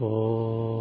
Oh.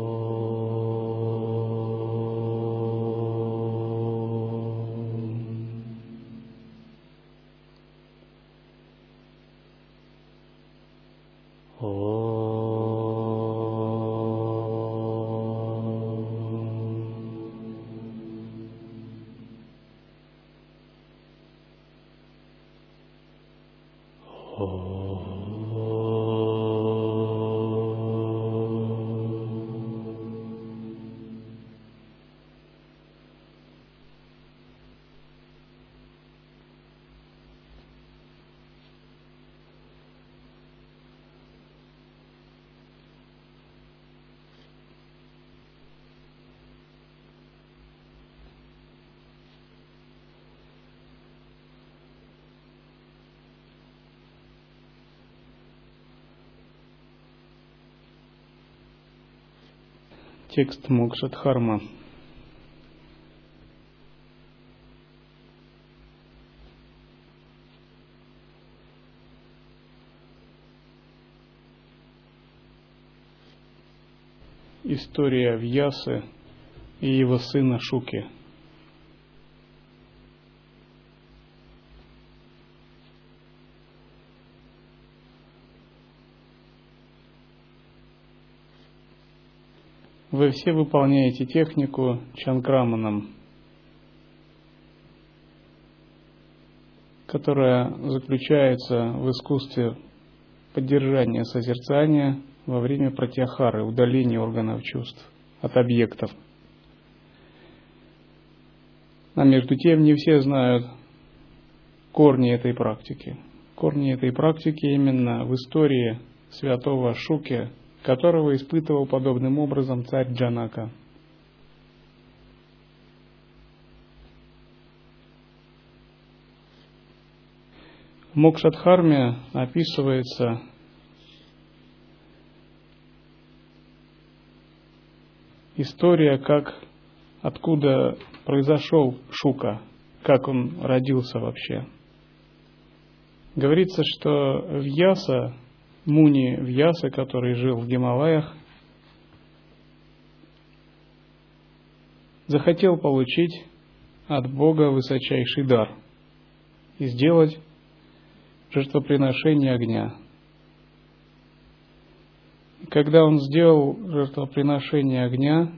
Текст Мокшадхарма. История Вьясы и его сына Шуки – Вы все выполняете технику чанкраманом, которая заключается в искусстве поддержания созерцания во время пратьяхары, удаления органов чувств от объектов. А между тем не все знают корни этой практики. Корни этой практики именно в истории святого Шуки – которого испытывал подобным образом царь Джанака. В Мокшадхарме описывается история, как откуда произошел Шука, как он родился вообще. Говорится, что в Яса Муни Вьяса, который жил в Гималаях, захотел получить от Бога высочайший дар и сделать жертвоприношение огня. Когда он сделал жертвоприношение огня,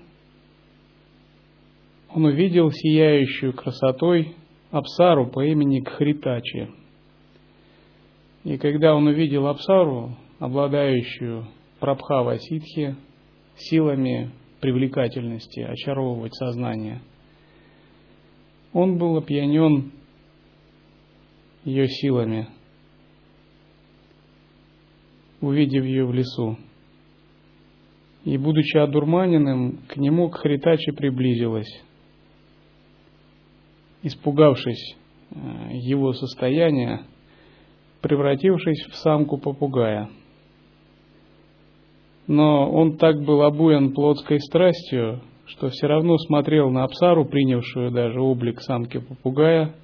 он увидел сияющую красотой Апсару по имени Кхритачи – и когда он увидел Апсару, обладающую Прабхава Ситхи, силами привлекательности, очаровывать сознание, он был опьянен ее силами, увидев ее в лесу. И, будучи одурманенным, к нему к Хритаче приблизилась. Испугавшись э, его состояния, превратившись в самку попугая. Но он так был обуян плотской страстью, что все равно смотрел на Апсару, принявшую даже облик самки попугая,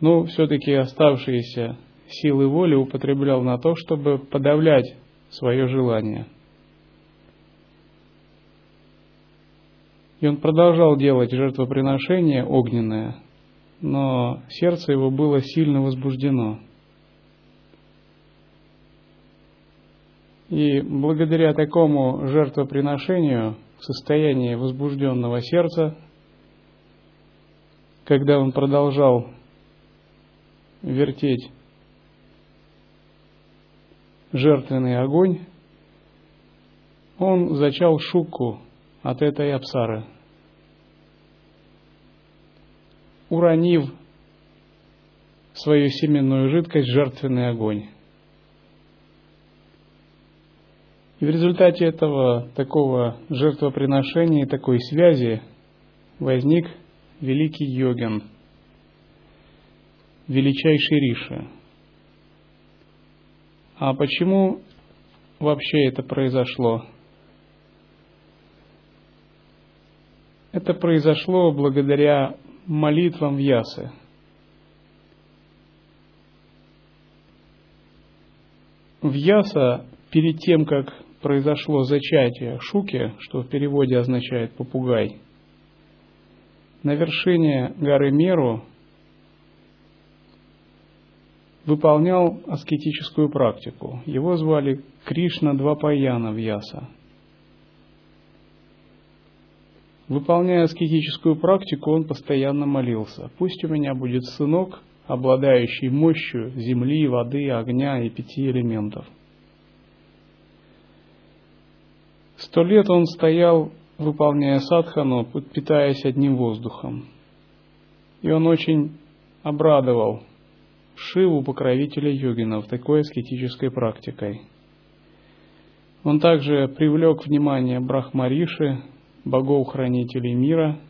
но все-таки оставшиеся силы воли употреблял на то, чтобы подавлять свое желание. И он продолжал делать жертвоприношение огненное, но сердце его было сильно возбуждено – И благодаря такому жертвоприношению в состоянии возбужденного сердца, когда он продолжал вертеть жертвенный огонь, он зачал шуку от этой апсары, уронив свою семенную жидкость в жертвенный огонь. И в результате этого такого жертвоприношения, такой связи возник великий йогин, величайший Риша. А почему вообще это произошло? Это произошло благодаря молитвам Вьясы. Вьяса перед тем, как произошло зачатие Шуки, что в переводе означает попугай, на вершине горы Меру выполнял аскетическую практику. Его звали Кришна Двапаяна Вьяса. Выполняя аскетическую практику, он постоянно молился. Пусть у меня будет сынок, обладающий мощью земли, воды, огня и пяти элементов. Сто лет он стоял, выполняя садхану, питаясь одним воздухом. И он очень обрадовал Шиву, покровителя йогинов, такой аскетической практикой. Он также привлек внимание Брахмариши, богов-хранителей мира,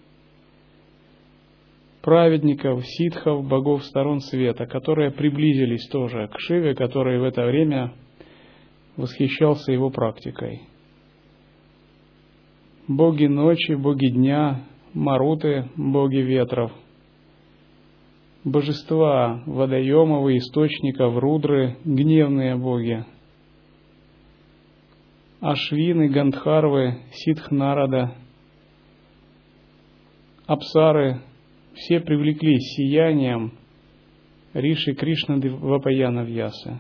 праведников, ситхов, богов сторон света, которые приблизились тоже к Шиве, который в это время восхищался его практикой. Боги ночи, боги дня, маруты, боги ветров, божества водоемов и источников, рудры, гневные боги – Ашвины, Гандхарвы, Ситхнарада, Апсары, все привлеклись сиянием Риши Кришна Вапаяна Вьясы.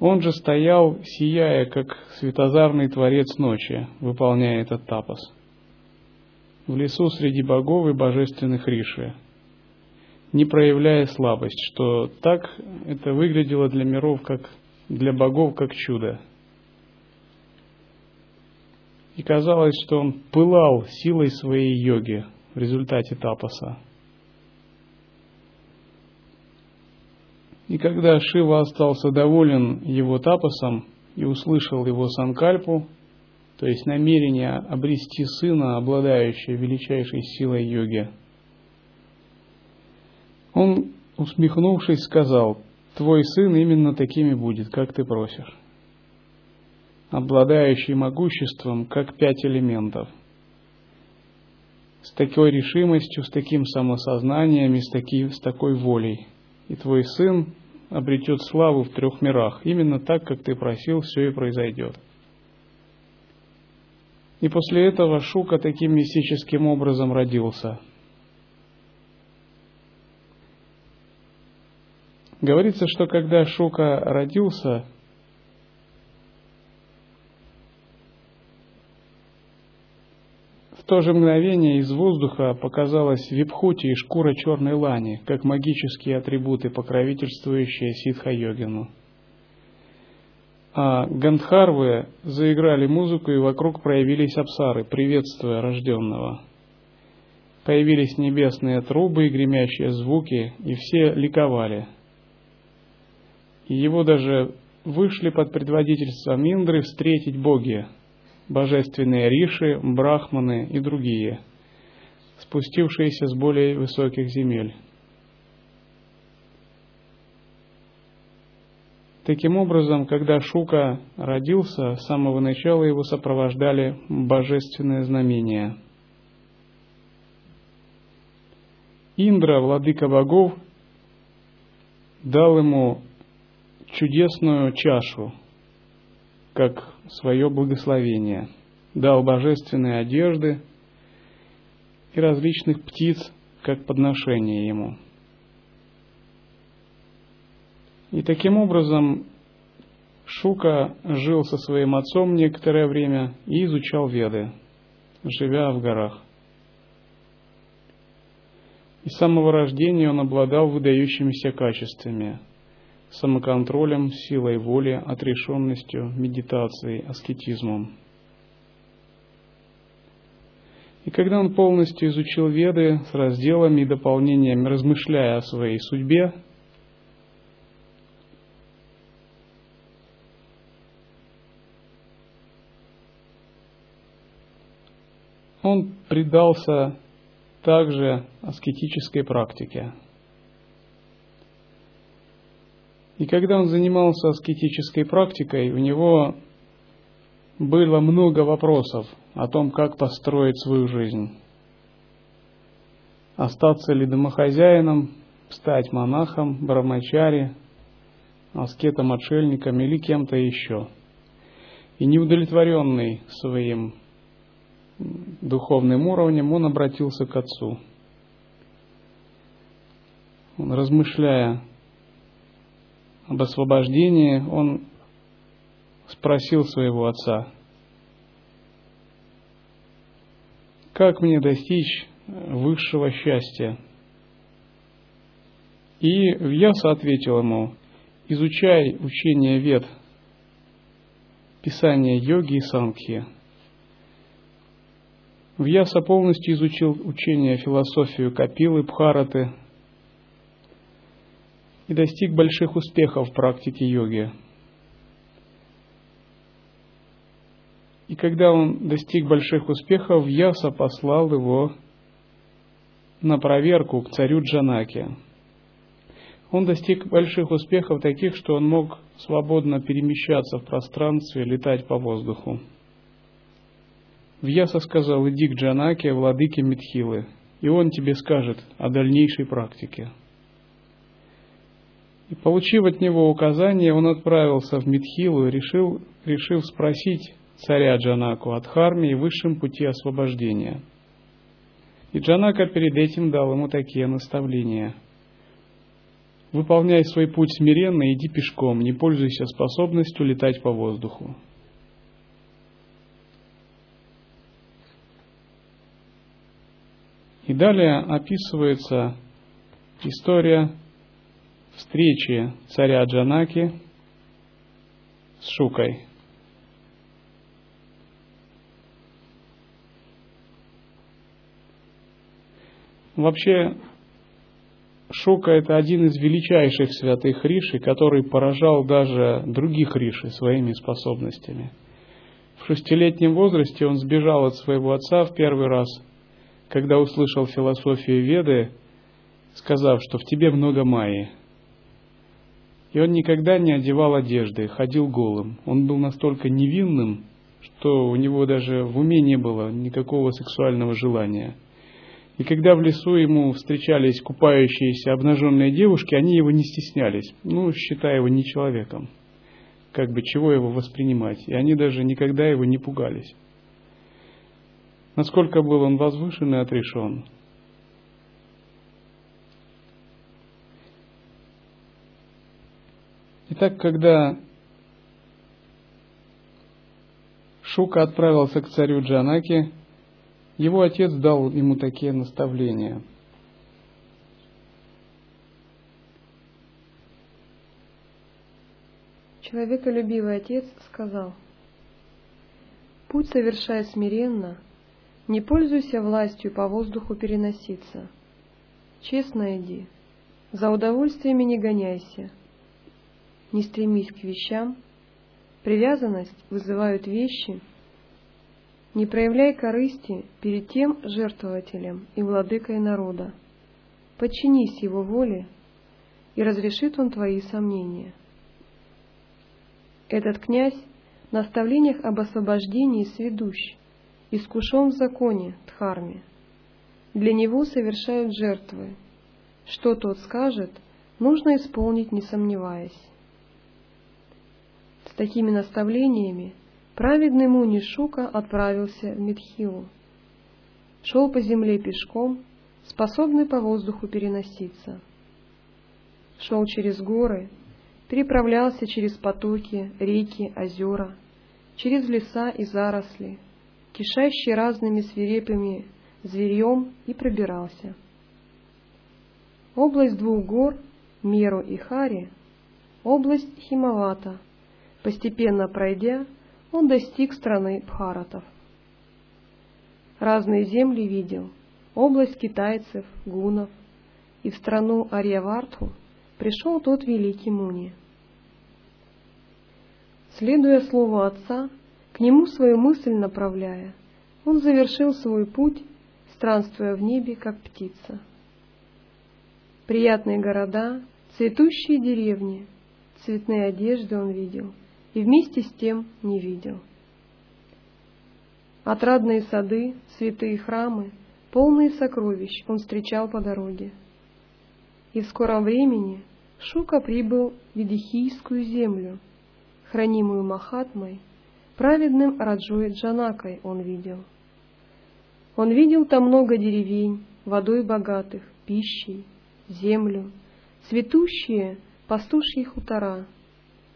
Он же стоял, сияя, как светозарный творец ночи, выполняя этот тапос. В лесу среди богов и божественных Риши, не проявляя слабость, что так это выглядело для миров, как для богов, как чудо – и казалось, что он пылал силой своей йоги в результате тапаса. И когда Шива остался доволен его тапасом и услышал его санкальпу, то есть намерение обрести сына, обладающего величайшей силой йоги, он, усмехнувшись, сказал, «Твой сын именно такими будет, как ты просишь» обладающий могуществом, как пять элементов. С такой решимостью, с таким самосознанием и с, таки, с такой волей. И твой сын обретет славу в трех мирах. Именно так, как ты просил, все и произойдет. И после этого Шука таким мистическим образом родился. Говорится, что когда Шука родился, то же мгновение из воздуха показалась випхути и шкура черной лани, как магические атрибуты, покровительствующие ситха-йогину. А гандхарвы заиграли музыку, и вокруг проявились апсары, приветствуя рожденного. Появились небесные трубы и гремящие звуки, и все ликовали. И его даже вышли под предводительством Индры встретить боги, божественные риши, брахманы и другие, спустившиеся с более высоких земель. Таким образом, когда Шука родился, с самого начала его сопровождали божественные знамения. Индра, владыка богов, дал ему чудесную чашу, как свое благословение, дал божественные одежды и различных птиц, как подношение ему. И таким образом Шука жил со своим отцом некоторое время и изучал Веды, живя в горах. И с самого рождения он обладал выдающимися качествами – самоконтролем, силой воли, отрешенностью, медитацией, аскетизмом. И когда он полностью изучил Веды с разделами и дополнениями, размышляя о своей судьбе, он предался также аскетической практике – И когда он занимался аскетической практикой, у него было много вопросов о том, как построить свою жизнь. Остаться ли домохозяином, стать монахом, брамачари, аскетом-отшельником или кем-то еще. И неудовлетворенный своим духовным уровнем, он обратился к Отцу. Он, размышляя об освобождении, он спросил своего отца, как мне достичь высшего счастья? И Вьяса ответил ему, изучай учение вет, писание йоги и санкхи. Вьяса полностью изучил учение философию Капилы, Бхараты и достиг больших успехов в практике йоги. И когда он достиг больших успехов, Яса послал его на проверку к царю Джанаке. Он достиг больших успехов таких, что он мог свободно перемещаться в пространстве, летать по воздуху. Вьяса сказал, иди к Джанаке, владыке Митхилы, и он тебе скажет о дальнейшей практике. И получив от него указание, он отправился в Митхилу и решил, решил спросить царя Джанаку о Дхарме и высшем пути освобождения. И Джанака перед этим дал ему такие наставления. Выполняй свой путь смиренно, иди пешком, не пользуйся способностью летать по воздуху. И далее описывается история встречи царя Джанаки с Шукой. Вообще, Шука – это один из величайших святых риши, который поражал даже других риши своими способностями. В шестилетнем возрасте он сбежал от своего отца в первый раз, когда услышал философию Веды, сказав, что в тебе много майи. И он никогда не одевал одежды, ходил голым. Он был настолько невинным, что у него даже в уме не было никакого сексуального желания – и когда в лесу ему встречались купающиеся обнаженные девушки, они его не стеснялись, ну, считая его не человеком. Как бы чего его воспринимать. И они даже никогда его не пугались. Насколько был он возвышен и отрешен. Итак, когда Шука отправился к царю Джанаки, его отец дал ему такие наставления. Человеколюбивый отец сказал, «Путь совершай смиренно, не пользуйся властью по воздуху переноситься. Честно иди, за удовольствиями не гоняйся, не стремись к вещам, привязанность вызывают вещи, не проявляй корысти перед тем жертвователем и владыкой народа. Подчинись его воле, и разрешит он твои сомнения. Этот князь в наставлениях об освобождении сведущ, искушен в законе Дхарме. Для него совершают жертвы. Что тот скажет, нужно исполнить, не сомневаясь. Такими наставлениями Праведный Муни Шука отправился в Мидхилу. Шел по земле пешком, способный по воздуху переноситься. Шел через горы, переправлялся через потоки, реки, озера, через леса и заросли, кишащие разными свирепыми зверьем, и пробирался. Область двух гор, Меру и Хари, область Химавата, постепенно пройдя, он достиг страны Бхаратов. Разные земли видел, область китайцев, гунов, и в страну Арьявартху пришел тот великий Муни. Следуя слову отца, к нему свою мысль направляя, он завершил свой путь, странствуя в небе, как птица. Приятные города, цветущие деревни, цветные одежды он видел — и вместе с тем не видел. Отрадные сады, святые храмы, полные сокровищ он встречал по дороге. И в скором времени Шука прибыл в Видихийскую землю, хранимую Махатмой, праведным Раджой Джанакой он видел. Он видел там много деревень, водой богатых, пищей, землю, цветущие пастушьи хутора,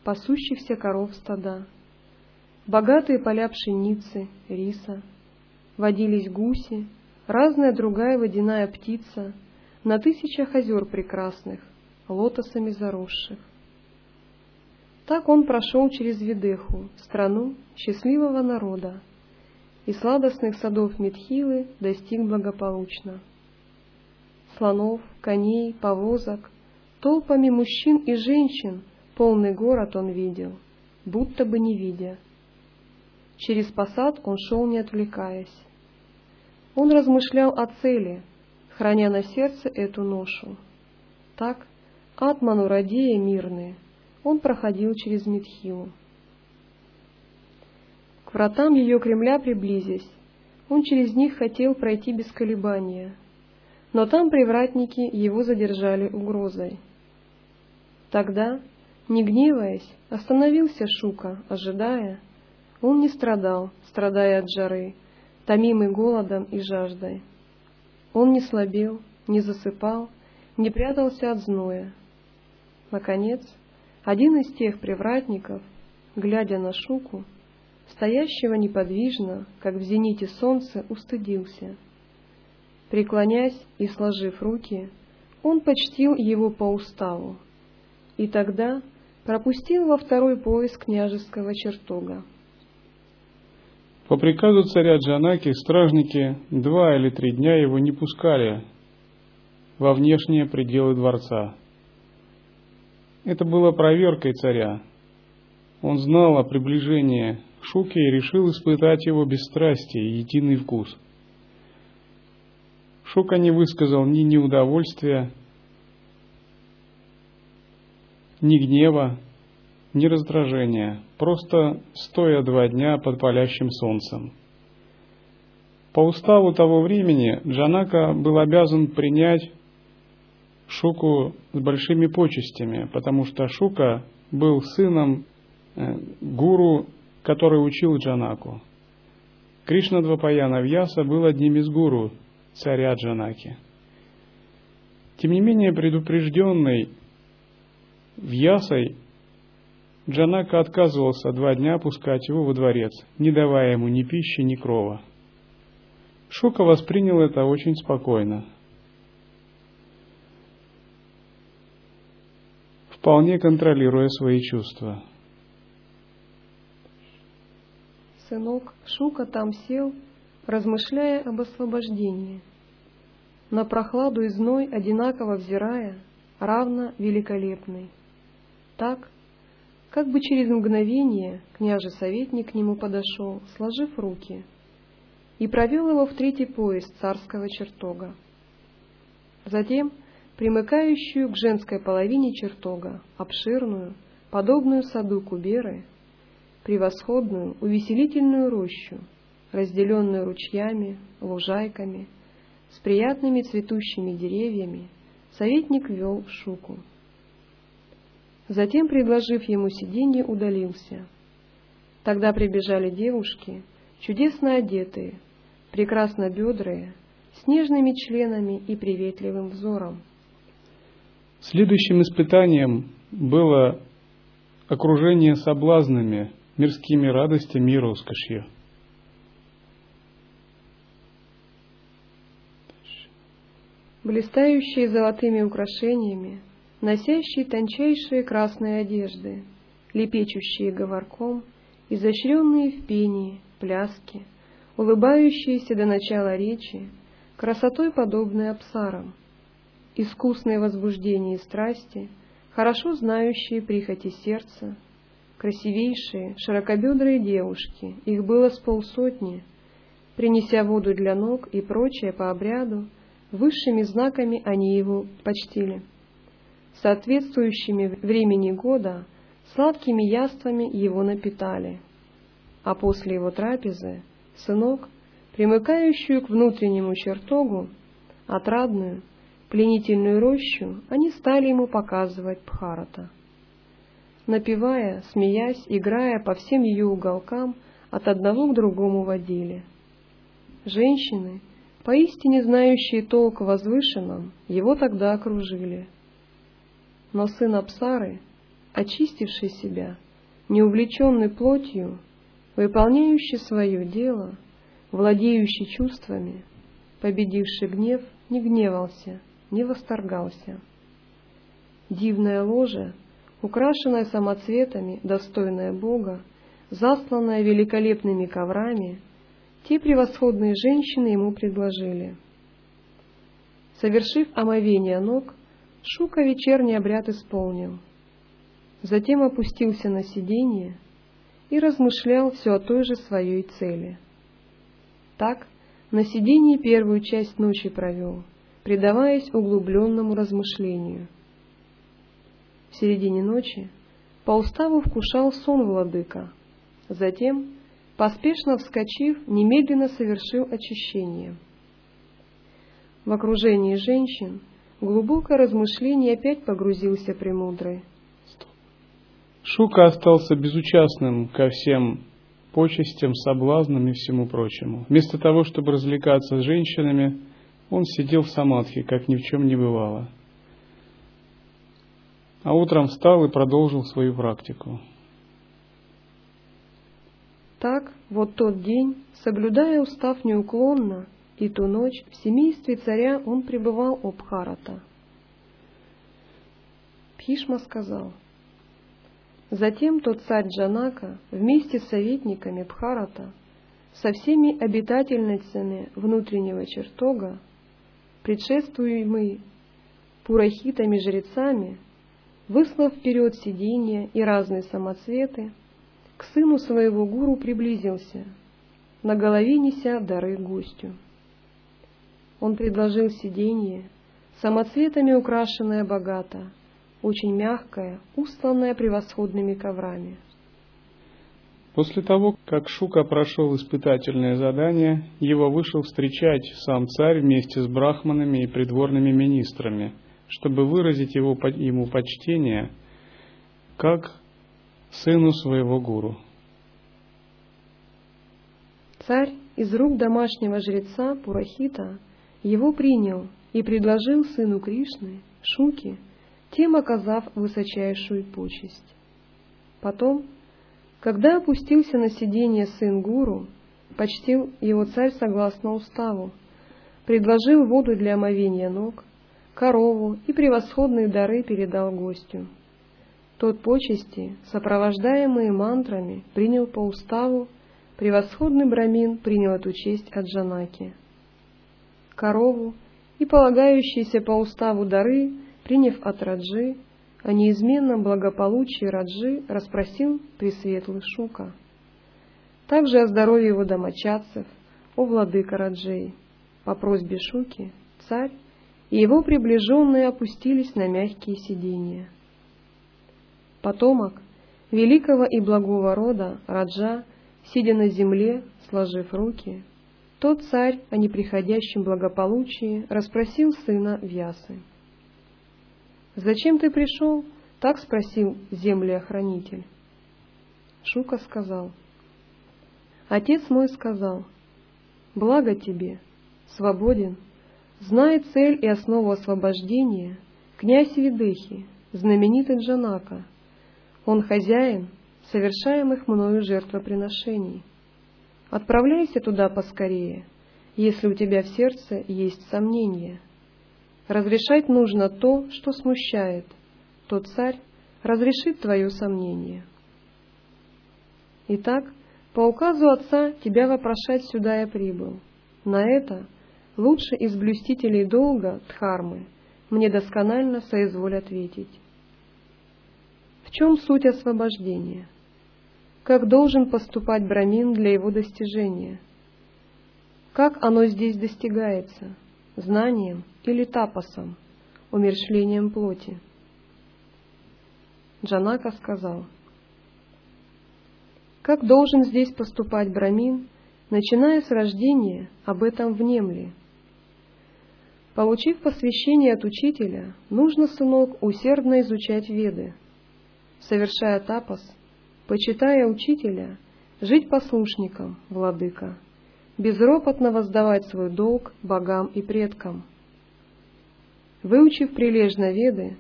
пасущихся коров стада, богатые поля пшеницы, риса, водились гуси, разная другая водяная птица, на тысячах озер прекрасных, лотосами заросших. Так он прошел через Видеху, страну счастливого народа, и сладостных садов Медхилы достиг благополучно. Слонов, коней, повозок, толпами мужчин и женщин полный город он видел, будто бы не видя. Через посад он шел, не отвлекаясь. Он размышлял о цели, храня на сердце эту ношу. Так, Атману радея мирные, он проходил через Медхилу. К вратам ее Кремля приблизясь, он через них хотел пройти без колебания, но там привратники его задержали угрозой. Тогда, не гневаясь, остановился Шука, ожидая. Он не страдал, страдая от жары, томимый голодом и жаждой. Он не слабел, не засыпал, не прятался от зноя. Наконец, один из тех привратников, глядя на Шуку, стоящего неподвижно, как в зените солнца, устыдился. Преклонясь и сложив руки, он почтил его по уставу, и тогда пропустил во второй пояс княжеского чертога. По приказу царя Джанаки стражники два или три дня его не пускали во внешние пределы дворца. Это было проверкой царя. Он знал о приближении Шуки и решил испытать его бесстрастие и единый вкус. Шука не высказал ни неудовольствия, ни гнева, ни раздражения, просто стоя два дня под палящим солнцем. По уставу того времени Джанака был обязан принять Шуку с большими почестями, потому что Шука был сыном э, гуру, который учил Джанаку. Кришна Двапаяна Вьяса был одним из гуру царя Джанаки. Тем не менее, предупрежденный Вьясой, Джанака отказывался два дня пускать его во дворец, не давая ему ни пищи, ни крова. Шука воспринял это очень спокойно – вполне контролируя свои чувства. Сынок Шука там сел, размышляя об освобождении. На прохладу и зной одинаково взирая, равно великолепный. Так, как бы через мгновение княже-советник к нему подошел, сложив руки, и провел его в третий пояс царского чертога. Затем примыкающую к женской половине чертога, обширную, подобную саду Куберы, превосходную, увеселительную рощу, разделенную ручьями, лужайками, с приятными цветущими деревьями, советник вел шуку. Затем, предложив ему сиденье, удалился. Тогда прибежали девушки, чудесно одетые, прекрасно бедрые, с нежными членами и приветливым взором. Следующим испытанием было окружение соблазнами, мирскими радостями и роскошью. Блистающие золотыми украшениями, носящие тончайшие красные одежды, лепечущие говорком, изощренные в пении, пляске, улыбающиеся до начала речи, красотой подобные абсарам — искусные возбуждения и страсти, хорошо знающие прихоти сердца, красивейшие, широкобедрые девушки, их было с полсотни, принеся воду для ног и прочее по обряду, высшими знаками они его почтили. Соответствующими времени года сладкими яствами его напитали, а после его трапезы сынок, примыкающую к внутреннему чертогу, отрадную, пленительную рощу, они стали ему показывать Бхарата. Напевая, смеясь, играя по всем ее уголкам, от одного к другому водили. Женщины, поистине знающие толк возвышенном, его тогда окружили. Но сын Апсары, очистивший себя, не увлеченный плотью, выполняющий свое дело, владеющий чувствами, победивший гнев, не гневался, не восторгался. Дивное ложе, украшенное самоцветами, достойное Бога, засланное великолепными коврами, те превосходные женщины ему предложили. Совершив омовение ног, Шука вечерний обряд исполнил. Затем опустился на сиденье и размышлял все о той же своей цели. Так, на сиденье первую часть ночи провел, предаваясь углубленному размышлению. В середине ночи по уставу вкушал сон владыка, затем, поспешно вскочив, немедленно совершил очищение. В окружении женщин глубокое размышление опять погрузился премудрый. Шука остался безучастным ко всем почестям, соблазнам и всему прочему. Вместо того, чтобы развлекаться с женщинами, он сидел в самадхи, как ни в чем не бывало. А утром встал и продолжил свою практику. Так, вот тот день, соблюдая устав неуклонно, и ту ночь в семействе царя он пребывал у Бхарата. Пхишма сказал, Затем тот царь Джанака вместе с советниками Бхарата, со всеми обитательницами внутреннего чертога, предшествуемый пурахитами-жрецами, выслав вперед сиденья и разные самоцветы, к сыну своего гуру приблизился, на голове неся дары гостю. Он предложил сиденье, самоцветами украшенное богато, очень мягкое, устланное превосходными коврами. После того, как Шука прошел испытательное задание, его вышел встречать сам царь вместе с брахманами и придворными министрами, чтобы выразить его, ему почтение как сыну своего гуру. Царь из рук домашнего жреца Пурахита его принял и предложил сыну Кришны, Шуки, тем оказав высочайшую почесть. Потом, когда опустился на сиденье сын гуру, почтил его царь согласно уставу, предложил воду для омовения ног, корову и превосходные дары передал гостю. Тот почести, сопровождаемые мантрами, принял по уставу, превосходный брамин принял эту честь от Джанаки. Корову и полагающиеся по уставу дары, приняв от Раджи, о неизменном благополучии Раджи расспросил Пресветлый Шука. Также о здоровье его домочадцев, о владыка Раджей. По просьбе Шуки царь и его приближенные опустились на мягкие сиденья. Потомок великого и благого рода Раджа, сидя на земле, сложив руки, тот царь о неприходящем благополучии расспросил сына Вьясы. «Зачем ты пришел?» — так спросил землеохранитель. Шука сказал. Отец мой сказал, «Благо тебе, свободен, знай цель и основу освобождения, князь Видыхи, знаменитый Джанака, он хозяин совершаемых мною жертвоприношений. Отправляйся туда поскорее, если у тебя в сердце есть сомнения. Разрешать нужно то, что смущает. Тот царь разрешит твое сомнение. Итак, по указу отца тебя вопрошать сюда я прибыл. На это лучше из блюстителей долга, Дхармы, мне досконально соизволь ответить чем суть освобождения? Как должен поступать брамин для его достижения? Как оно здесь достигается? Знанием или тапосом, умершлением плоти? Джанака сказал, как должен здесь поступать брамин, начиная с рождения, об этом внемли. Получив посвящение от учителя, нужно, сынок, усердно изучать веды, совершая тапос, почитая учителя, жить послушником, владыка, безропотно воздавать свой долг богам и предкам. Выучив прилежно веды,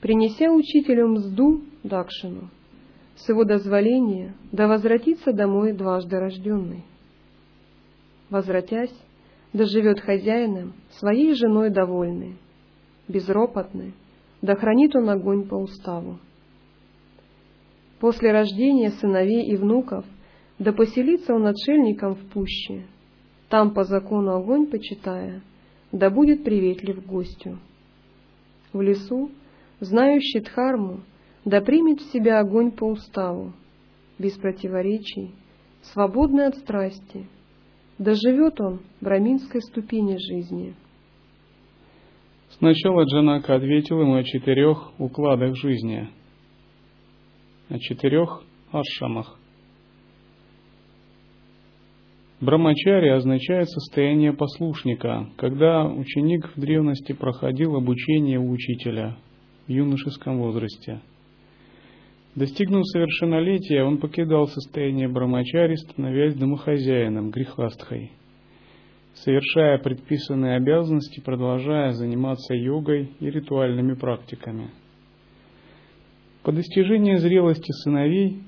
принеся учителю мзду Дакшину, с его дозволения да возвратится домой дважды рожденный. Возвратясь, да живет хозяином, своей женой довольный, безропотный, да хранит он огонь по уставу. После рождения сыновей и внуков, да поселится он отшельником в пуще, там по закону огонь почитая, да будет приветлив гостю. В лесу, знающий Дхарму, да примет в себя огонь по уставу, без противоречий, свободный от страсти, да живет он браминской ступени жизни. Сначала Джанака ответил ему о четырех укладах жизни, о четырех ашамах. Брамачари означает состояние послушника, когда ученик в древности проходил обучение у учителя в юношеском возрасте. Достигнув совершеннолетия, он покидал состояние брамачари, становясь домохозяином, грехастхой, совершая предписанные обязанности, продолжая заниматься йогой и ритуальными практиками. По достижении зрелости сыновей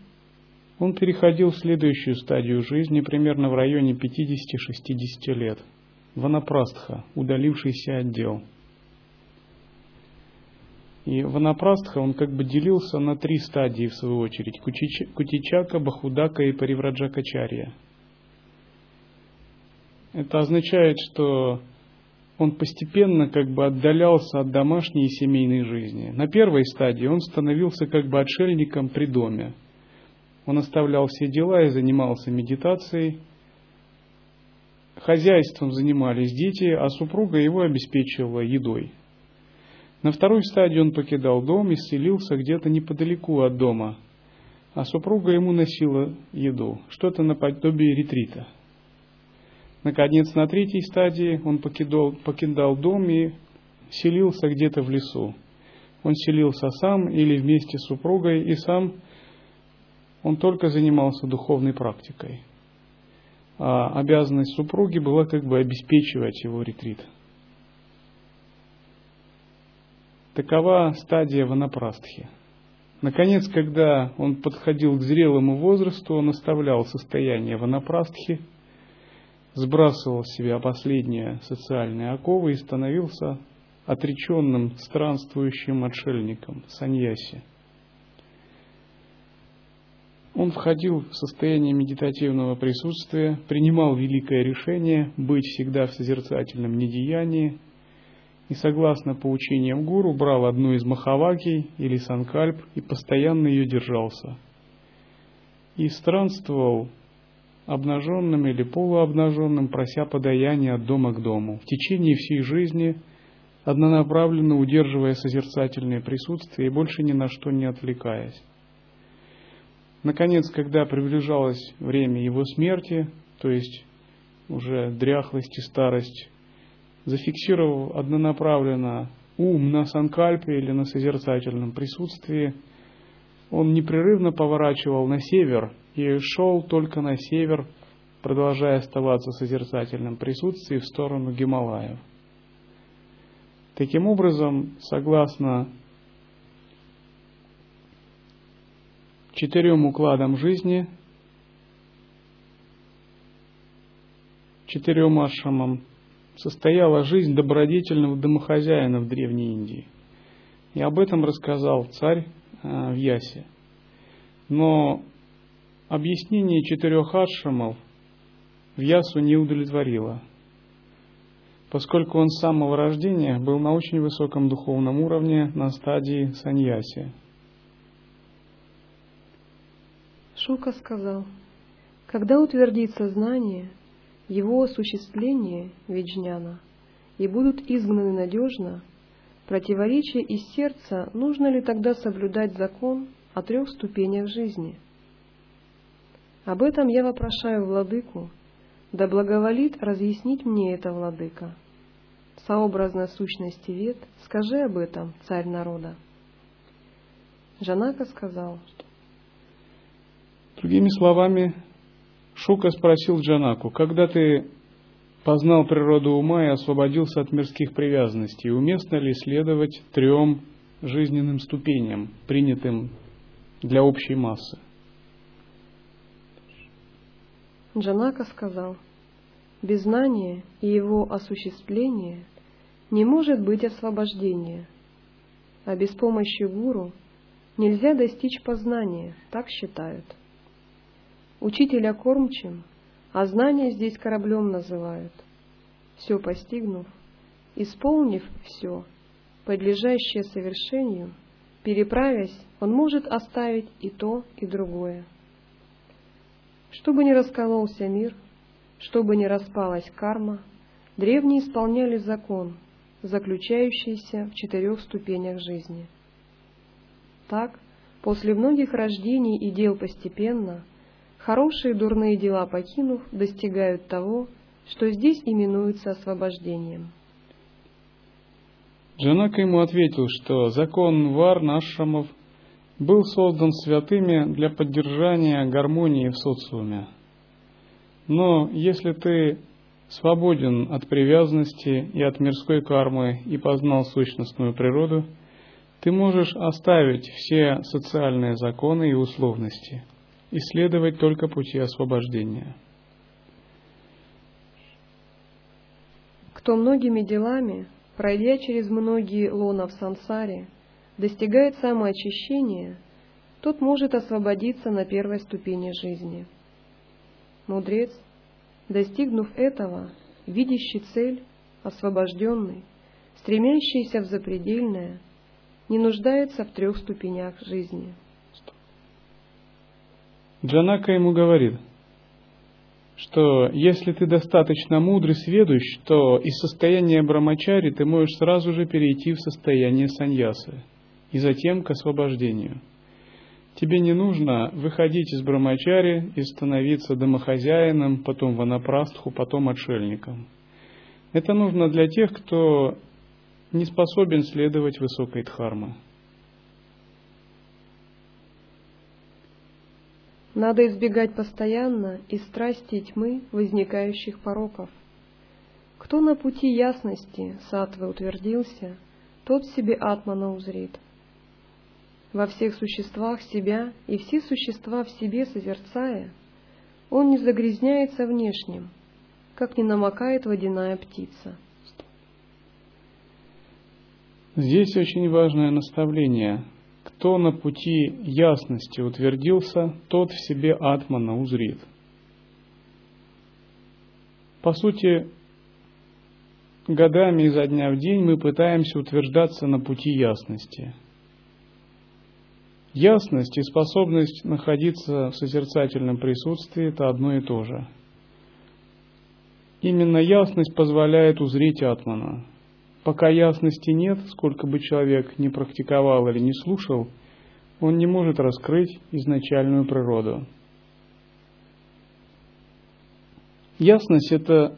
он переходил в следующую стадию жизни примерно в районе 50-60 лет, ванапрастха, удалившийся отдел – и Ванапрастха, он как бы делился на три стадии, в свою очередь. Кутичака, Бахудака и Паривраджакачарья. Это означает, что он постепенно как бы отдалялся от домашней и семейной жизни. На первой стадии он становился как бы отшельником при доме. Он оставлял все дела и занимался медитацией. Хозяйством занимались дети, а супруга его обеспечивала едой. На второй стадии он покидал дом и селился где-то неподалеку от дома, а супруга ему носила еду, что-то наподобие ретрита. Наконец, на третьей стадии он покидал, покидал дом и селился где-то в лесу. Он селился сам или вместе с супругой, и сам он только занимался духовной практикой. А обязанность супруги была как бы обеспечивать его ретрит. Такова стадия ванапрастхи. Наконец, когда он подходил к зрелому возрасту, он оставлял состояние ванапрастхи, сбрасывал с себя последние социальные оковы и становился отреченным странствующим отшельником, саньяси. Он входил в состояние медитативного присутствия, принимал великое решение быть всегда в созерцательном недеянии, и, согласно поучениям гуру, брал одну из махаваки или санкальп и постоянно ее держался. И странствовал обнаженным или полуобнаженным, прося подаяния от дома к дому, в течение всей жизни, однонаправленно удерживая созерцательное присутствие и больше ни на что не отвлекаясь. Наконец, когда приближалось время его смерти, то есть уже дряхлость и старость зафиксировав однонаправленно ум на санкальпе или на созерцательном присутствии, он непрерывно поворачивал на север и шел только на север, продолжая оставаться в созерцательном присутствии в сторону Гималаев. Таким образом, согласно четырем укладам жизни, четырем ашрамам, состояла жизнь добродетельного домохозяина в Древней Индии. И об этом рассказал царь э, в Ясе. Но объяснение четырех ашрамов Ясу не удовлетворило, поскольку он с самого рождения был на очень высоком духовном уровне на стадии саньяси. Шука сказал, когда утвердится знание – его осуществление, Виджняна, и будут изгнаны надежно, противоречия из сердца, нужно ли тогда соблюдать закон о трех ступенях жизни? Об этом я вопрошаю владыку, да благоволит разъяснить мне это владыка. Сообразно сущности вет, скажи об этом, царь народа. Джанака сказал, Другими словами, Шука спросил Джанаку, когда ты познал природу ума и освободился от мирских привязанностей, уместно ли следовать трем жизненным ступеням, принятым для общей массы? Джанака сказал, без знания и его осуществления не может быть освобождения, а без помощи гуру нельзя достичь познания, так считают. Учителя кормчим, а знания здесь кораблем называют. Все постигнув, исполнив все, подлежащее совершению, переправясь, он может оставить и то, и другое. Чтобы не раскололся мир, чтобы не распалась карма, древние исполняли закон, заключающийся в четырех ступенях жизни. Так, после многих рождений и дел постепенно, хорошие и дурные дела покинув, достигают того, что здесь именуется освобождением. Джанака ему ответил, что закон вар нашамов – был создан святыми для поддержания гармонии в социуме. Но если ты свободен от привязанности и от мирской кармы и познал сущностную природу, ты можешь оставить все социальные законы и условности и следовать только пути освобождения. Кто многими делами, пройдя через многие лона в сансаре, достигает самоочищения, тот может освободиться на первой ступени жизни. Мудрец, достигнув этого, видящий цель, освобожденный, стремящийся в запредельное, не нуждается в трех ступенях жизни. Джанака ему говорит, что если ты достаточно мудрый сведущ, то из состояния брамачари ты можешь сразу же перейти в состояние саньясы – и затем к освобождению. Тебе не нужно выходить из брамачари и становиться домохозяином, потом ванапрастху, потом отшельником. Это нужно для тех, кто не способен следовать высокой дхармы. Надо избегать постоянно и страсти тьмы возникающих пороков. Кто на пути ясности сатвы утвердился, тот себе атмана узрит – во всех существах себя и все существа в себе созерцая, он не загрязняется внешним, как не намокает водяная птица. Здесь очень важное наставление. Кто на пути ясности утвердился, тот в себе атмана узрит. По сути, годами изо дня в день мы пытаемся утверждаться на пути ясности – Ясность и способность находиться в созерцательном присутствии – это одно и то же. Именно ясность позволяет узреть Атмана. Пока ясности нет, сколько бы человек ни практиковал или не слушал, он не может раскрыть изначальную природу. Ясность – это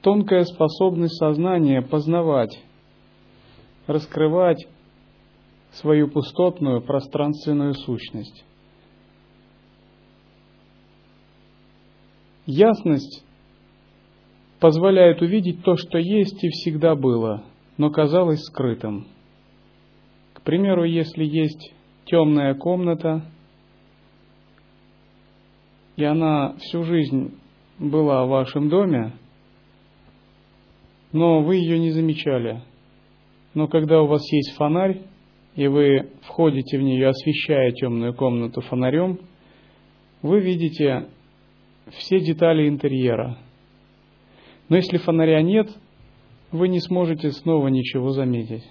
тонкая способность сознания познавать, раскрывать свою пустотную пространственную сущность. Ясность позволяет увидеть то, что есть и всегда было, но казалось скрытым. К примеру, если есть темная комната, и она всю жизнь была в вашем доме, но вы ее не замечали. Но когда у вас есть фонарь, и вы входите в нее, освещая темную комнату фонарем, вы видите все детали интерьера. Но если фонаря нет, вы не сможете снова ничего заметить.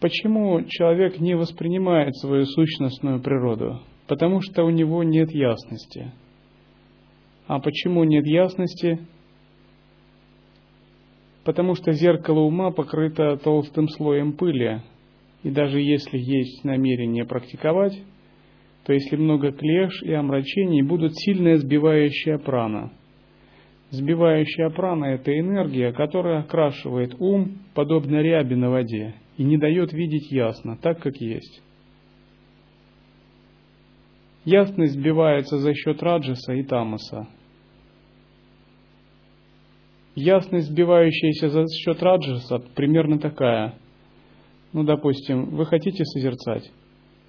Почему человек не воспринимает свою сущностную природу? Потому что у него нет ясности. А почему нет ясности? Потому что зеркало ума покрыто толстым слоем пыли, и даже если есть намерение практиковать, то если много клеш и омрачений, будут сильная сбивающая прана. Сбивающая прана – это энергия, которая окрашивает ум, подобно ряби на воде, и не дает видеть ясно, так как есть. Ясность сбивается за счет раджаса и тамаса. Ясность, сбивающаяся за счет раджаса, примерно такая. Ну, допустим, вы хотите созерцать,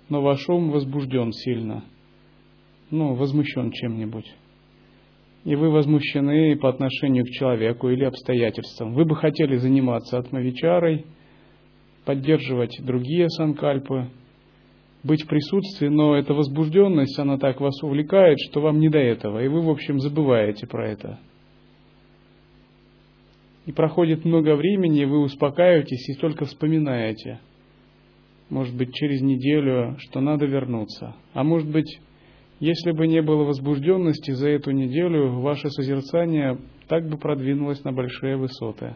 но ваш ум возбужден сильно, ну, возмущен чем-нибудь. И вы возмущены по отношению к человеку или обстоятельствам. Вы бы хотели заниматься атмавичарой, поддерживать другие санкальпы, быть в присутствии, но эта возбужденность, она так вас увлекает, что вам не до этого, и вы, в общем, забываете про это. И проходит много времени, вы успокаиваетесь и только вспоминаете, может быть, через неделю, что надо вернуться. А может быть, если бы не было возбужденности за эту неделю, ваше созерцание так бы продвинулось на большие высоты.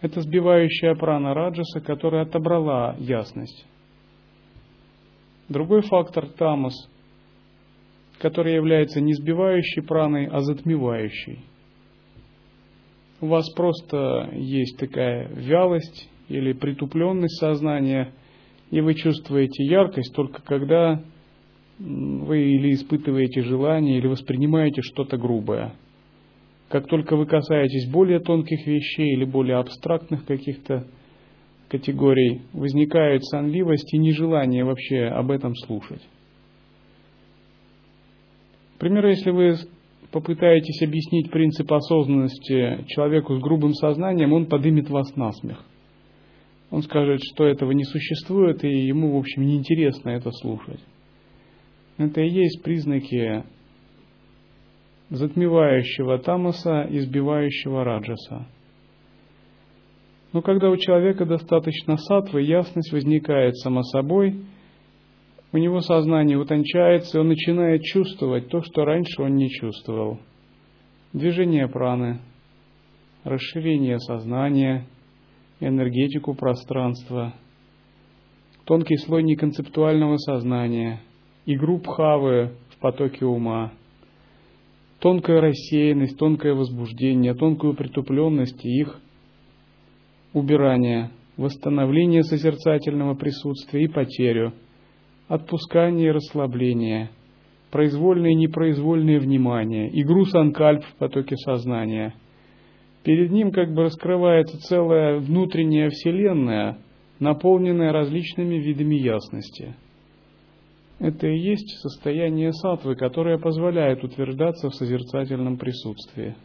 Это сбивающая прана раджаса, которая отобрала ясность. Другой фактор – тамас, который является не сбивающей праной, а затмевающей. У вас просто есть такая вялость или притупленность сознания, и вы чувствуете яркость только когда вы или испытываете желание, или воспринимаете что-то грубое. Как только вы касаетесь более тонких вещей или более абстрактных каких-то категорий возникает сонливость и нежелание вообще об этом слушать. Например, если вы попытаетесь объяснить принцип осознанности человеку с грубым сознанием, он подымет вас на смех. Он скажет, что этого не существует, и ему, в общем, неинтересно это слушать. Это и есть признаки затмевающего тамаса и сбивающего раджаса. Но когда у человека достаточно сатвы, ясность возникает само собой, у него сознание утончается, и он начинает чувствовать то, что раньше он не чувствовал. Движение праны, расширение сознания, энергетику пространства, тонкий слой неконцептуального сознания, игру пхавы в потоке ума, тонкая рассеянность, тонкое возбуждение, тонкую притупленность и их – убирание, восстановление созерцательного присутствия и потерю, отпускание и расслабление, произвольное и непроизвольное внимание, игру санкальп в потоке сознания. Перед ним как бы раскрывается целая внутренняя вселенная, наполненная различными видами ясности. Это и есть состояние сатвы, которое позволяет утверждаться в созерцательном присутствии.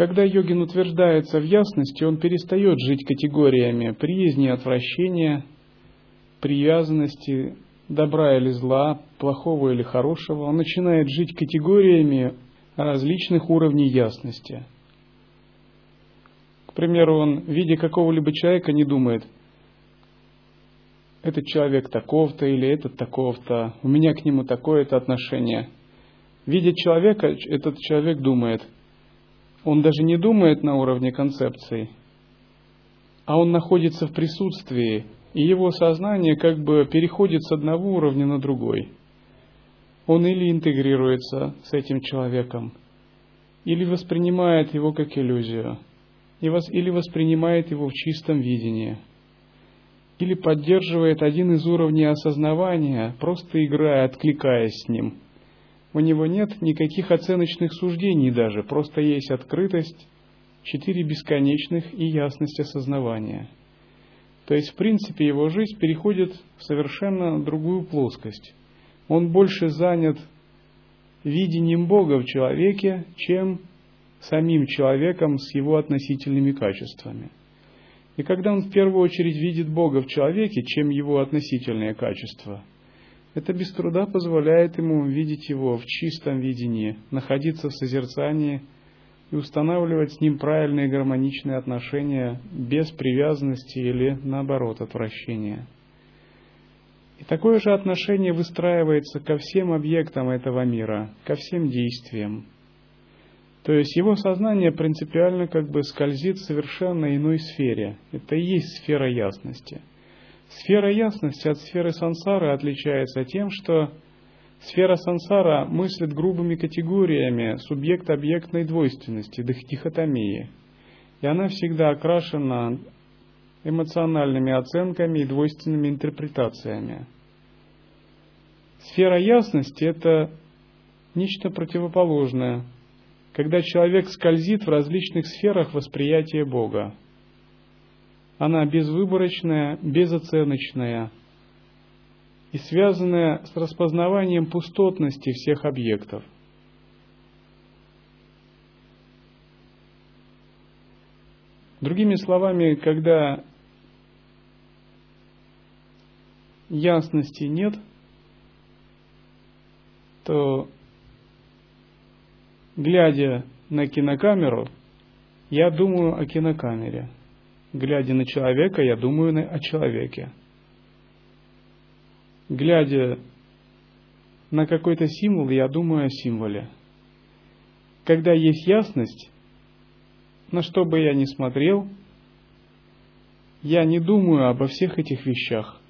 Когда йогин утверждается в ясности, он перестает жить категориями приязни, отвращения, привязанности, добра или зла, плохого или хорошего. Он начинает жить категориями различных уровней ясности. К примеру, он, видя какого-либо человека, не думает, этот человек таков-то или этот таков-то, у меня к нему такое-то отношение. Видя человека, этот человек думает – он даже не думает на уровне концепции, а он находится в присутствии, и его сознание как бы переходит с одного уровня на другой. Он или интегрируется с этим человеком, или воспринимает его как иллюзию, или воспринимает его в чистом видении, или поддерживает один из уровней осознавания, просто играя, откликаясь с ним – у него нет никаких оценочных суждений даже, просто есть открытость, четыре бесконечных и ясность осознавания. То есть, в принципе, его жизнь переходит в совершенно другую плоскость. Он больше занят видением Бога в человеке, чем самим человеком с его относительными качествами. И когда он в первую очередь видит Бога в человеке, чем его относительные качества – это без труда позволяет ему видеть его в чистом видении, находиться в созерцании и устанавливать с ним правильные гармоничные отношения без привязанности или, наоборот, отвращения. И такое же отношение выстраивается ко всем объектам этого мира, ко всем действиям. То есть его сознание принципиально как бы скользит в совершенно иной сфере. Это и есть сфера ясности – Сфера ясности от сферы сансары отличается тем, что сфера сансара мыслит грубыми категориями субъект-объектной двойственности, дихотомии. и она всегда окрашена эмоциональными оценками и двойственными интерпретациями. Сфера ясности – это нечто противоположное, когда человек скользит в различных сферах восприятия Бога. Она безвыборочная, безоценочная и связанная с распознаванием пустотности всех объектов. Другими словами, когда ясности нет, то, глядя на кинокамеру, я думаю о кинокамере. Глядя на человека, я думаю о человеке. Глядя на какой-то символ, я думаю о символе. Когда есть ясность, на что бы я ни смотрел, я не думаю обо всех этих вещах.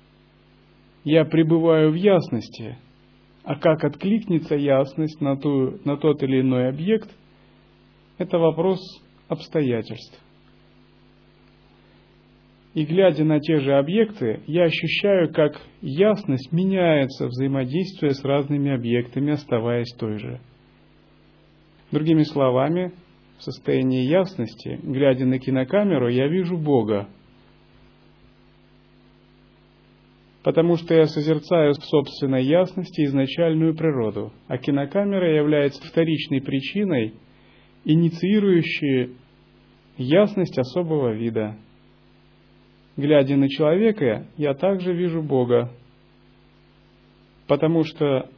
Я пребываю в ясности, а как откликнется ясность на, ту, на тот или иной объект, это вопрос обстоятельств. И глядя на те же объекты, я ощущаю, как ясность меняется взаимодействуя с разными объектами, оставаясь той же. Другими словами, в состоянии ясности, глядя на кинокамеру, я вижу Бога. Потому что я созерцаю в собственной ясности изначальную природу, а кинокамера является вторичной причиной, инициирующей ясность особого вида. Глядя на человека, я также вижу Бога, потому что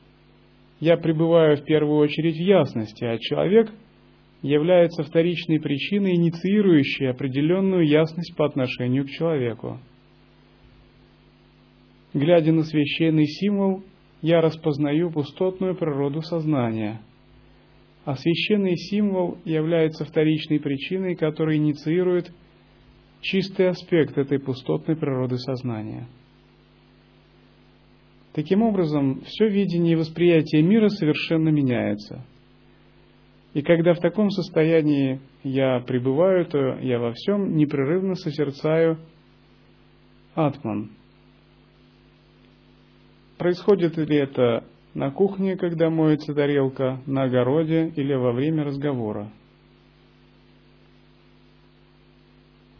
я пребываю в первую очередь в ясности, а человек – является вторичной причиной, инициирующей определенную ясность по отношению к человеку. Глядя на священный символ, я распознаю пустотную природу сознания, а священный символ является вторичной причиной, которая инициирует чистый аспект этой пустотной природы сознания. Таким образом, все видение и восприятие мира совершенно меняется – и когда в таком состоянии я пребываю, то я во всем непрерывно созерцаю атман. Происходит ли это на кухне, когда моется тарелка, на огороде или во время разговора?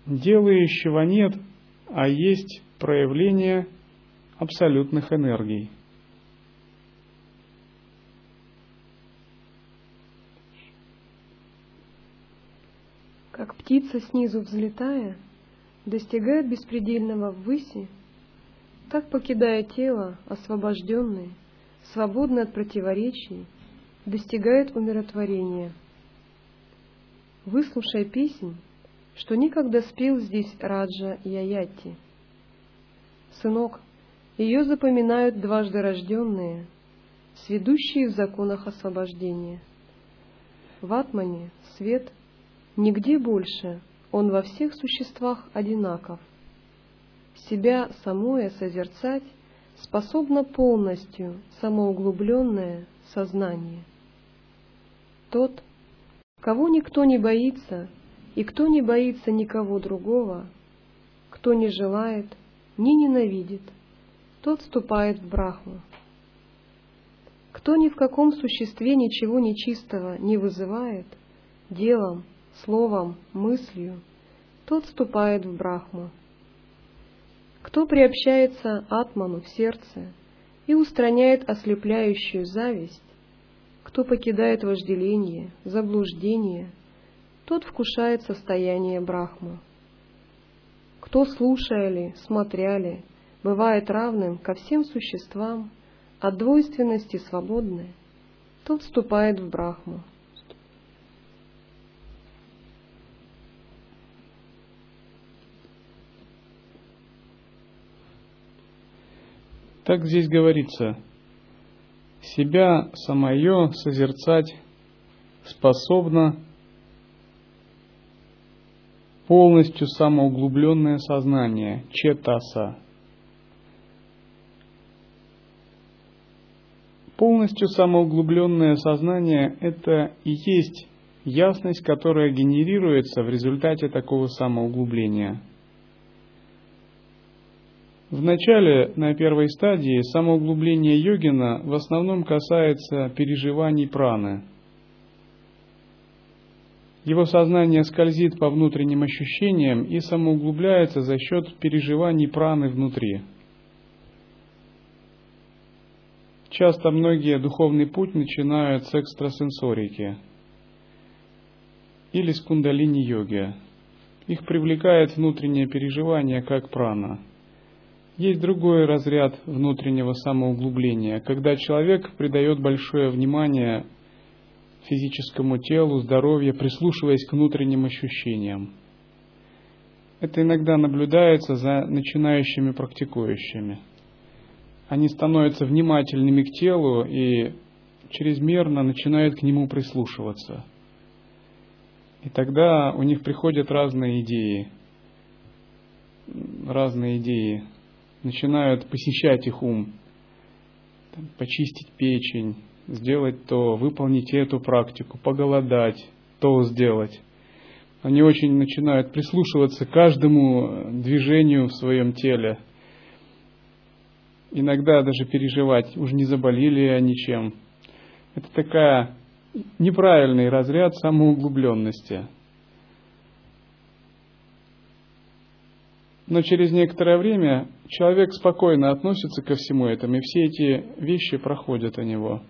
Делающего нет, а есть проявление абсолютных энергий – Как птица снизу взлетая, достигает беспредельного ввыси, так, покидая тело, освобожденный, свободный от противоречий, достигает умиротворения. Выслушай песнь, что никогда спел здесь Раджа Яяти. Сынок, ее запоминают дважды рожденные, сведущие в законах освобождения. В Атмане свет — Нигде больше он во всех существах одинаков. Себя самое созерцать способно полностью самоуглубленное сознание. Тот, кого никто не боится, и кто не боится никого другого, кто не желает, не ненавидит, тот вступает в Брахму. Кто ни в каком существе ничего нечистого не вызывает, делом, словом, мыслью, тот вступает в Брахму. Кто приобщается Атману в сердце и устраняет ослепляющую зависть, кто покидает вожделение, заблуждение, тот вкушает состояние Брахму. Кто, слушая ли, смотря ли, бывает равным ко всем существам, от двойственности свободны, тот вступает в Брахму. Так здесь говорится, себя самое созерцать способно полностью самоуглубленное сознание, четаса. Полностью самоуглубленное сознание – это и есть ясность, которая генерируется в результате такого самоуглубления. В начале, на первой стадии, самоуглубление йогина в основном касается переживаний праны. Его сознание скользит по внутренним ощущениям и самоуглубляется за счет переживаний праны внутри. Часто многие духовный путь начинают с экстрасенсорики – или с кундалини-йоги. Их привлекает внутреннее переживание как прана. Есть другой разряд внутреннего самоуглубления, когда человек придает большое внимание физическому телу, здоровью, прислушиваясь к внутренним ощущениям. Это иногда наблюдается за начинающими практикующими. Они становятся внимательными к телу и чрезмерно начинают к нему прислушиваться – и тогда у них приходят разные идеи, разные идеи, начинают посещать их ум, почистить печень, сделать то, выполнить эту практику, поголодать, то сделать. Они очень начинают прислушиваться к каждому движению в своем теле. Иногда даже переживать, уж не заболели они чем. Это такая неправильный разряд самоуглубленности. Но через некоторое время человек спокойно относится ко всему этому, и все эти вещи проходят у него.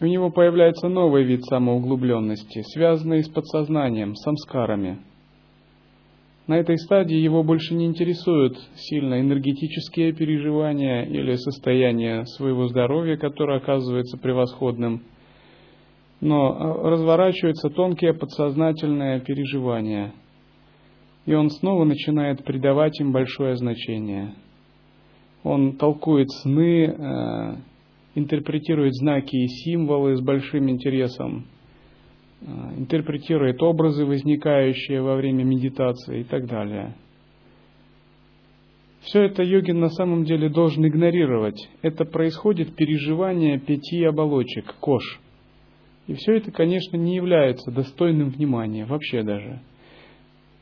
У него появляется новый вид самоуглубленности, связанный с подсознанием, самскарами. На этой стадии его больше не интересуют сильно энергетические переживания или состояние своего здоровья, которое оказывается превосходным – но э, разворачиваются тонкие подсознательные переживания, и он снова начинает придавать им большое значение. Он толкует сны, э, интерпретирует знаки и символы с большим интересом, э, интерпретирует образы, возникающие во время медитации и так далее. Все это йогин на самом деле должен игнорировать. Это происходит переживание пяти оболочек, кош – и все это, конечно, не является достойным внимания, вообще даже.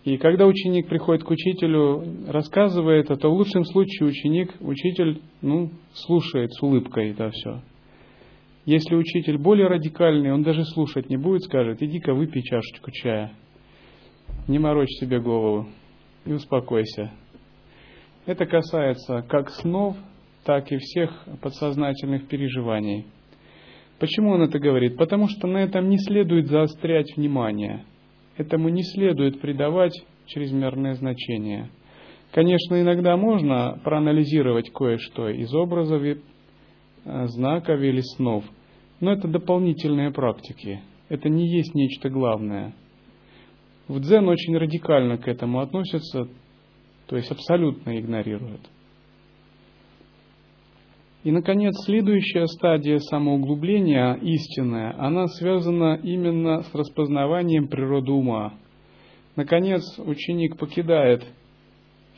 И когда ученик приходит к учителю, рассказывает это, в лучшем случае ученик, учитель, ну, слушает с улыбкой это все. Если учитель более радикальный, он даже слушать не будет, скажет, иди-ка выпей чашечку чая. Не морочь себе голову и успокойся. Это касается как снов, так и всех подсознательных переживаний. Почему он это говорит? Потому что на этом не следует заострять внимание. Этому не следует придавать чрезмерное значение. Конечно, иногда можно проанализировать кое-что из образов, э, знаков или снов, но это дополнительные практики. Это не есть нечто главное. В дзен очень радикально к этому относятся, то есть абсолютно игнорируют. И, наконец, следующая стадия самоуглубления, истинная, она связана именно с распознаванием природы ума. Наконец, ученик покидает,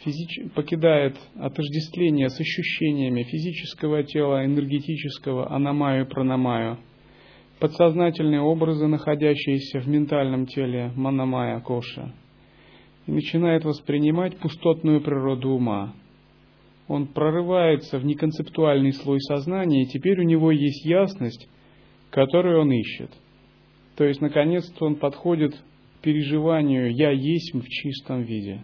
физич... покидает отождествление с ощущениями физического тела, энергетического, аномаю и праномаю, подсознательные образы, находящиеся в ментальном теле, манамая, коша, и начинает воспринимать пустотную природу ума – он прорывается в неконцептуальный слой сознания, и теперь у него есть ясность, которую он ищет. То есть, наконец-то он подходит к переживанию «я есть в чистом виде».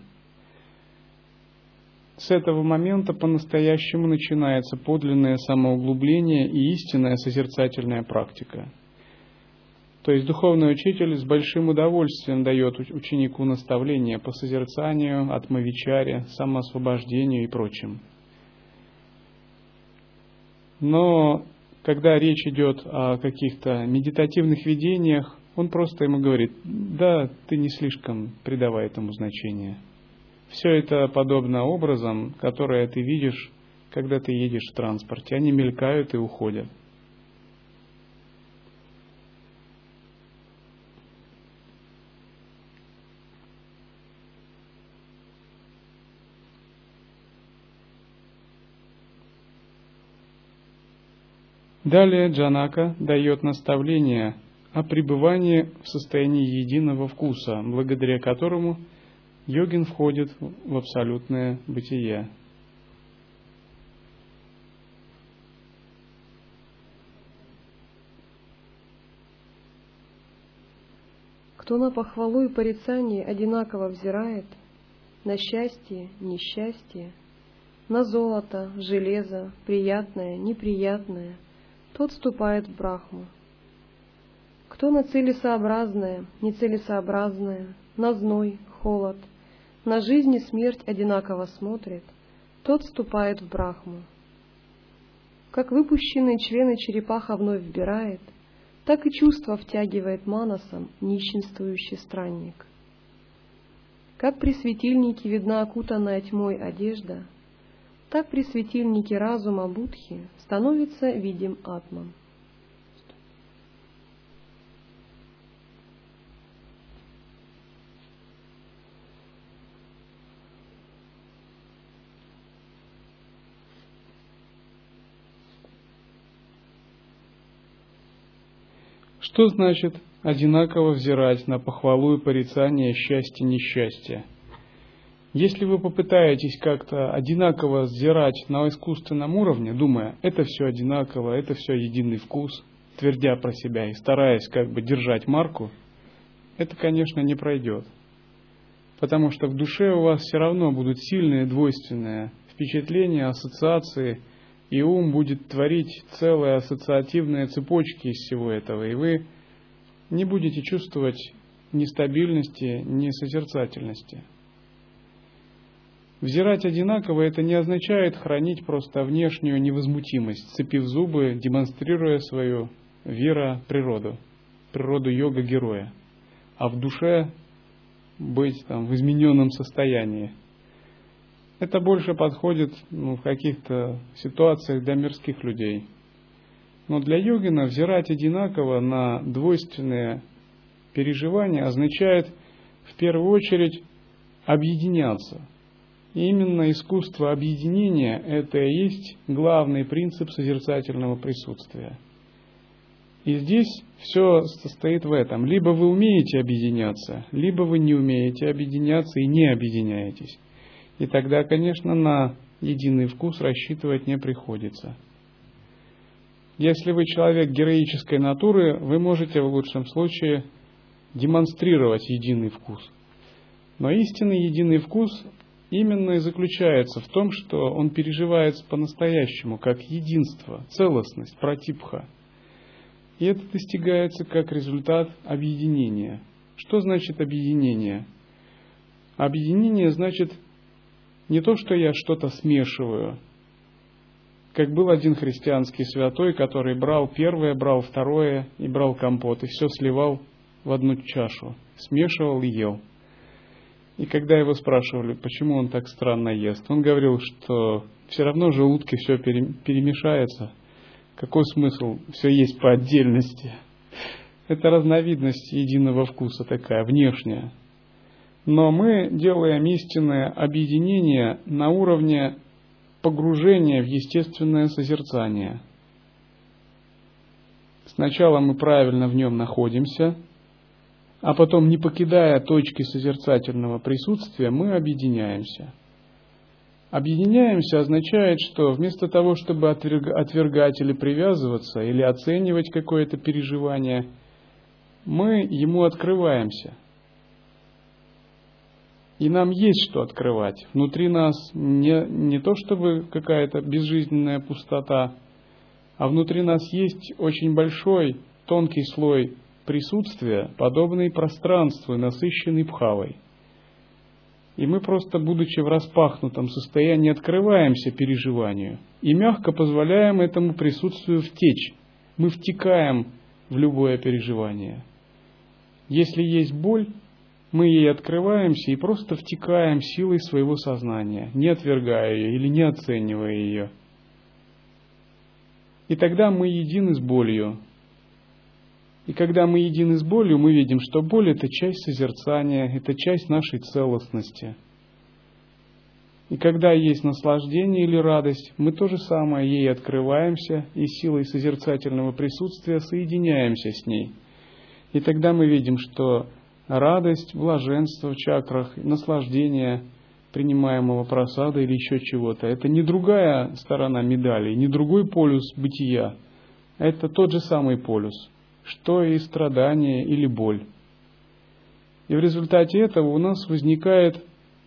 С этого момента по-настоящему начинается подлинное самоуглубление и истинная созерцательная практика. То есть духовный учитель с большим удовольствием дает ученику наставления по созерцанию, атмавичаре, самоосвобождению и прочим. Но когда речь идет о каких-то медитативных видениях, он просто ему говорит, да, ты не слишком придавай этому значения. Все это подобно образом, которые ты видишь, когда ты едешь в транспорте. Они мелькают и уходят. Далее Джанака дает наставление о пребывании в состоянии единого вкуса, благодаря которому йогин входит в абсолютное бытие. Кто на похвалу и порицание одинаково взирает, на счастье, несчастье, на золото, железо, приятное, неприятное, тот ступает в Брахму. Кто на целесообразное, нецелесообразное, на зной, холод, на жизнь и смерть одинаково смотрит, тот ступает в Брахму. Как выпущенные члены черепаха вновь вбирает — так и чувство втягивает манасом нищенствующий странник. Как при светильнике видна окутанная тьмой одежда, так при светильнике разума Будхи становится видим атман. Что значит одинаково взирать на похвалу и порицание счастья и несчастья? Если вы попытаетесь как-то одинаково взирать на искусственном уровне, думая, это все одинаково, это все единый вкус, твердя про себя и стараясь как бы держать марку, это, конечно, не пройдет. Потому что в душе у вас все равно будут сильные двойственные впечатления, ассоциации – и ум будет творить целые ассоциативные цепочки из всего этого, и вы не будете чувствовать ни стабильности, ни созерцательности. Взирать одинаково это не означает хранить просто внешнюю невозмутимость, цепив зубы, демонстрируя свою вера природу, природу йога-героя, а в душе быть там в измененном состоянии – это больше подходит ну, в каких-то ситуациях для мирских людей. Но для йогина взирать одинаково на двойственные переживания означает в первую очередь объединяться. Именно искусство объединения – это и есть главный принцип созерцательного присутствия. И здесь все состоит в этом. Либо вы умеете объединяться, либо вы не умеете объединяться и не объединяетесь. И тогда, конечно, на единый вкус рассчитывать не приходится. Если вы человек героической натуры, вы можете в лучшем случае демонстрировать единый вкус. Но истинный единый вкус именно и заключается в том, что он переживается по-настоящему, как единство, целостность, протипха. И это достигается как результат объединения. Что значит объединение? Объединение значит не то, что я что-то смешиваю. Как был один христианский святой, который брал первое, брал второе и брал компот, и все сливал в одну чашу, смешивал и ел. И когда его спрашивали, почему он так странно ест, он говорил, что все равно в желудке все перемешается. Какой смысл все есть по отдельности? Это разновидность единого вкуса такая, внешняя но мы делаем истинное объединение на уровне погружения в естественное созерцание. Сначала мы правильно в нем находимся, а потом, не покидая точки созерцательного присутствия, мы объединяемся. Объединяемся означает, что вместо того, чтобы отвергать или привязываться, или оценивать какое-то переживание, мы ему открываемся – и нам есть что открывать. Внутри нас не, не то чтобы какая-то безжизненная пустота, а внутри нас есть очень большой, тонкий слой присутствия, подобный пространству, насыщенный пхавой. И мы просто, будучи в распахнутом состоянии, открываемся переживанию и мягко позволяем этому присутствию втечь. Мы втекаем в любое переживание. Если есть боль, мы ей открываемся и просто втекаем силой своего сознания, не отвергая ее или не оценивая ее. И тогда мы едины с болью. И когда мы едины с болью, мы видим, что боль – это часть созерцания, это часть нашей целостности. И когда есть наслаждение или радость, мы то же самое ей открываемся и силой созерцательного присутствия соединяемся с ней – И тогда мы видим, что радость, блаженство в чакрах, наслаждение принимаемого просада или еще чего-то, это не другая сторона медали, не другой полюс бытия, это тот же самый полюс, что и страдание или боль. И в результате этого у нас возникает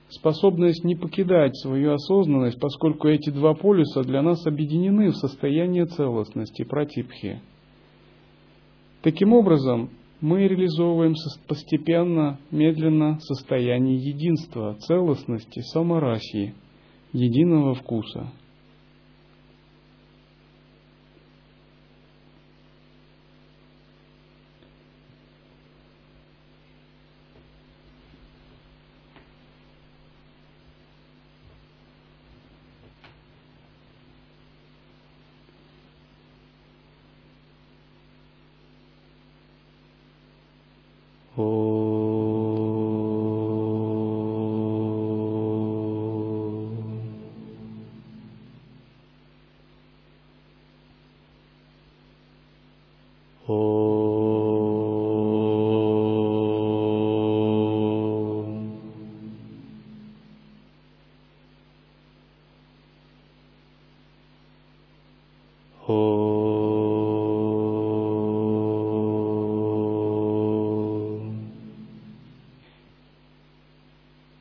способность не покидать свою осознанность, поскольку эти два полюса для нас объединены в состояние целостности, протипхи. Таким образом, мы реализовываем постепенно, медленно состояние единства, целостности, саморасии, единого вкуса –